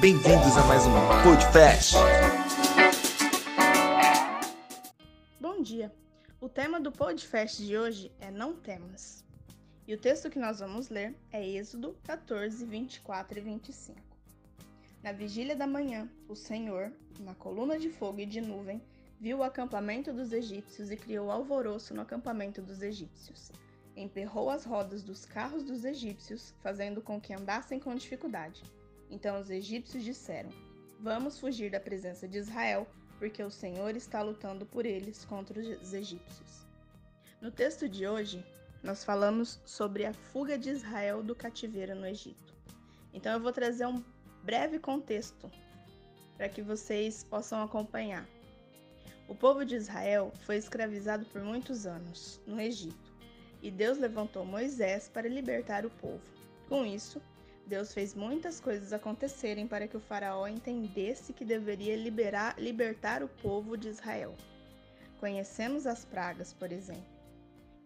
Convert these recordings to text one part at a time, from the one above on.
Bem-vindos a mais um Podcast. Bom dia. O tema do podcast de hoje é Não Temas. E o texto que nós vamos ler é Êxodo 14, 24 e 25. Na vigília da manhã, o Senhor, na coluna de fogo e de nuvem, viu o acampamento dos egípcios e criou alvoroço no acampamento dos egípcios. Emperrou as rodas dos carros dos egípcios, fazendo com que andassem com dificuldade. Então os egípcios disseram: Vamos fugir da presença de Israel, porque o Senhor está lutando por eles contra os egípcios. No texto de hoje, nós falamos sobre a fuga de Israel do cativeiro no Egito. Então eu vou trazer um breve contexto para que vocês possam acompanhar. O povo de Israel foi escravizado por muitos anos no Egito, e Deus levantou Moisés para libertar o povo. Com isso, Deus fez muitas coisas acontecerem para que o faraó entendesse que deveria liberar, libertar o povo de Israel. Conhecemos as pragas, por exemplo.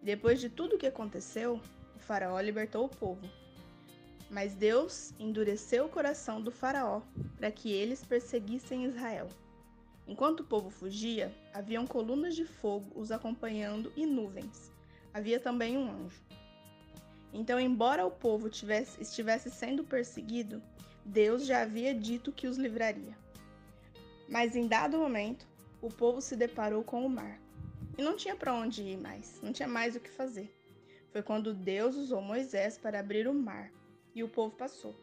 Depois de tudo o que aconteceu, o faraó libertou o povo. Mas Deus endureceu o coração do faraó para que eles perseguissem Israel. Enquanto o povo fugia, haviam colunas de fogo os acompanhando e nuvens. Havia também um anjo. Então, embora o povo tivesse, estivesse sendo perseguido, Deus já havia dito que os livraria. Mas em dado momento, o povo se deparou com o mar. E não tinha para onde ir mais, não tinha mais o que fazer. Foi quando Deus usou Moisés para abrir o mar, e o povo passou.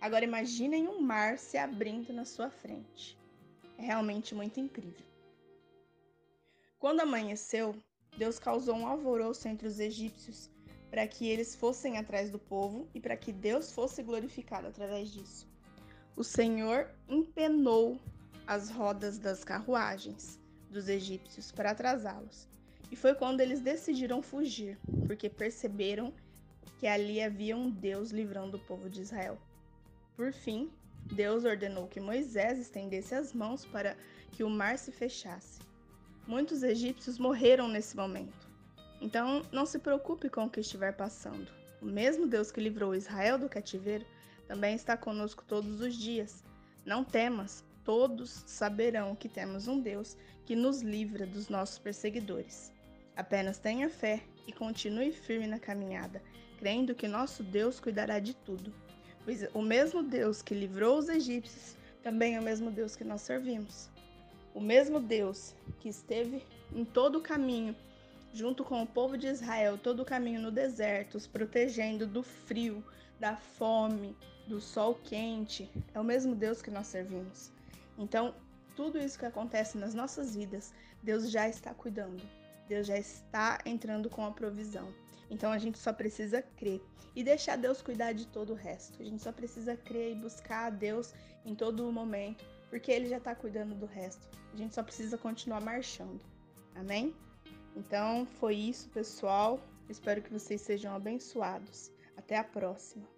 Agora imaginem um mar se abrindo na sua frente. É realmente muito incrível. Quando amanheceu, Deus causou um alvoroço entre os egípcios para que eles fossem atrás do povo e para que Deus fosse glorificado através disso. O Senhor empenou as rodas das carruagens dos egípcios para atrasá-los. E foi quando eles decidiram fugir, porque perceberam que ali havia um Deus livrando o povo de Israel. Por fim, Deus ordenou que Moisés estendesse as mãos para que o mar se fechasse. Muitos egípcios morreram nesse momento. Então, não se preocupe com o que estiver passando. O mesmo Deus que livrou Israel do cativeiro também está conosco todos os dias. Não temas, todos saberão que temos um Deus que nos livra dos nossos perseguidores. Apenas tenha fé e continue firme na caminhada, crendo que nosso Deus cuidará de tudo. Pois o mesmo Deus que livrou os egípcios também é o mesmo Deus que nós servimos. O mesmo Deus que esteve em todo o caminho, junto com o povo de Israel, todo o caminho no deserto, os protegendo do frio, da fome, do sol quente, é o mesmo Deus que nós servimos. Então, tudo isso que acontece nas nossas vidas, Deus já está cuidando. Deus já está entrando com a provisão. Então a gente só precisa crer e deixar Deus cuidar de todo o resto. A gente só precisa crer e buscar a Deus em todo o momento, porque Ele já está cuidando do resto. A gente só precisa continuar marchando. Amém? Então foi isso, pessoal. Espero que vocês sejam abençoados. Até a próxima.